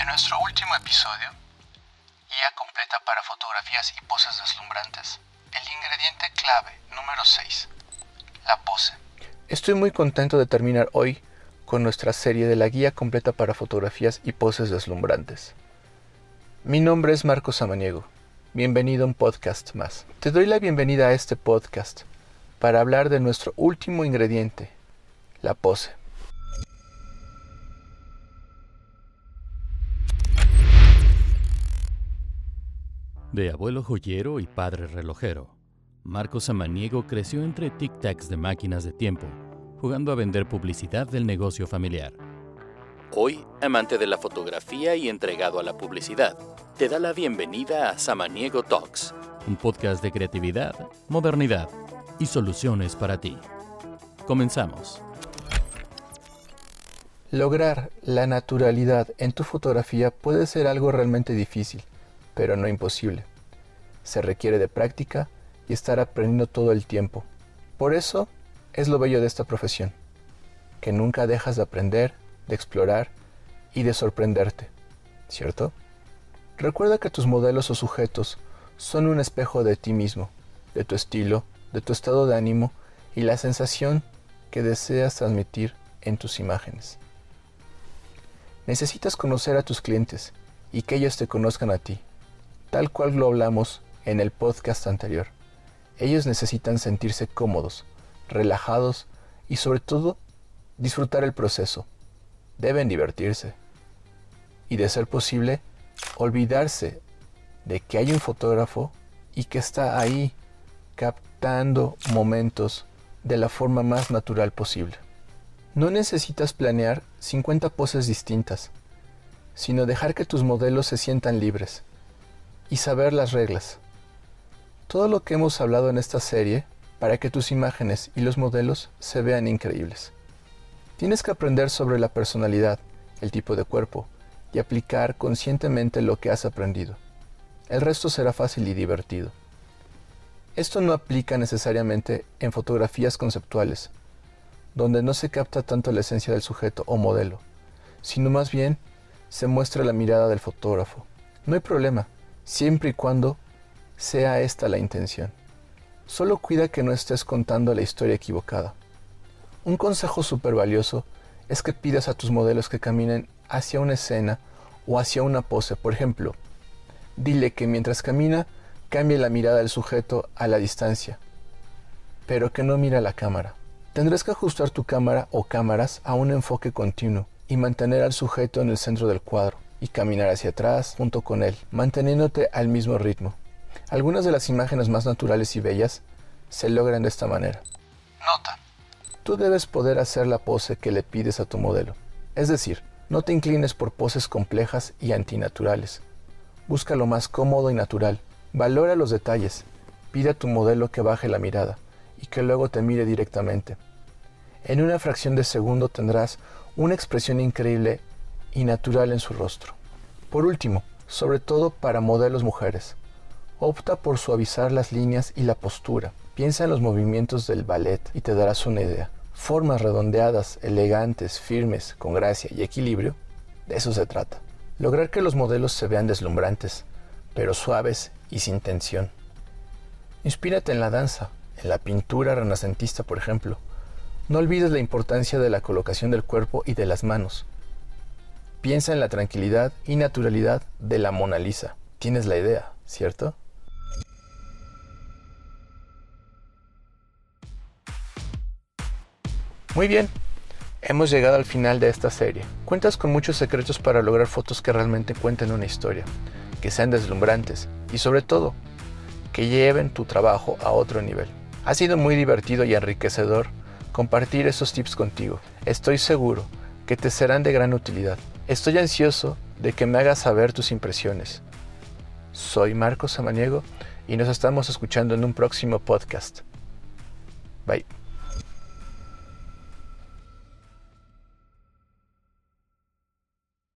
En nuestro último episodio, guía completa para fotografías y poses deslumbrantes, el ingrediente clave número 6, la pose. Estoy muy contento de terminar hoy con nuestra serie de la guía completa para fotografías y poses deslumbrantes. Mi nombre es Marco Samaniego. Bienvenido a un podcast más. Te doy la bienvenida a este podcast para hablar de nuestro último ingrediente, la pose. De abuelo joyero y padre relojero, Marco Samaniego creció entre tic-tacs de máquinas de tiempo, jugando a vender publicidad del negocio familiar. Hoy, amante de la fotografía y entregado a la publicidad, te da la bienvenida a Samaniego Talks, un podcast de creatividad, modernidad y soluciones para ti. Comenzamos. Lograr la naturalidad en tu fotografía puede ser algo realmente difícil pero no imposible. Se requiere de práctica y estar aprendiendo todo el tiempo. Por eso es lo bello de esta profesión, que nunca dejas de aprender, de explorar y de sorprenderte, ¿cierto? Recuerda que tus modelos o sujetos son un espejo de ti mismo, de tu estilo, de tu estado de ánimo y la sensación que deseas transmitir en tus imágenes. Necesitas conocer a tus clientes y que ellos te conozcan a ti tal cual lo hablamos en el podcast anterior. Ellos necesitan sentirse cómodos, relajados y sobre todo disfrutar el proceso. Deben divertirse. Y de ser posible, olvidarse de que hay un fotógrafo y que está ahí captando momentos de la forma más natural posible. No necesitas planear 50 poses distintas, sino dejar que tus modelos se sientan libres y saber las reglas. Todo lo que hemos hablado en esta serie para que tus imágenes y los modelos se vean increíbles. Tienes que aprender sobre la personalidad, el tipo de cuerpo y aplicar conscientemente lo que has aprendido. El resto será fácil y divertido. Esto no aplica necesariamente en fotografías conceptuales, donde no se capta tanto la esencia del sujeto o modelo, sino más bien se muestra la mirada del fotógrafo. No hay problema, siempre y cuando sea esta la intención. Solo cuida que no estés contando la historia equivocada. Un consejo súper valioso es que pidas a tus modelos que caminen hacia una escena o hacia una pose. Por ejemplo, dile que mientras camina cambie la mirada del sujeto a la distancia, pero que no mire a la cámara. Tendrás que ajustar tu cámara o cámaras a un enfoque continuo y mantener al sujeto en el centro del cuadro y caminar hacia atrás junto con él, manteniéndote al mismo ritmo. Algunas de las imágenes más naturales y bellas se logran de esta manera. Nota. Tú debes poder hacer la pose que le pides a tu modelo. Es decir, no te inclines por poses complejas y antinaturales. Busca lo más cómodo y natural. Valora los detalles. Pide a tu modelo que baje la mirada y que luego te mire directamente. En una fracción de segundo tendrás una expresión increíble y natural en su rostro. Por último, sobre todo para modelos mujeres, opta por suavizar las líneas y la postura. Piensa en los movimientos del ballet y te darás una idea. Formas redondeadas, elegantes, firmes, con gracia y equilibrio, de eso se trata. Lograr que los modelos se vean deslumbrantes, pero suaves y sin tensión. Inspírate en la danza, en la pintura renacentista, por ejemplo. No olvides la importancia de la colocación del cuerpo y de las manos. Piensa en la tranquilidad y naturalidad de la Mona Lisa. Tienes la idea, ¿cierto? Muy bien, hemos llegado al final de esta serie. Cuentas con muchos secretos para lograr fotos que realmente cuenten una historia, que sean deslumbrantes y sobre todo, que lleven tu trabajo a otro nivel. Ha sido muy divertido y enriquecedor compartir esos tips contigo. Estoy seguro que te serán de gran utilidad. Estoy ansioso de que me hagas saber tus impresiones. Soy Marcos Samaniego y nos estamos escuchando en un próximo podcast. Bye.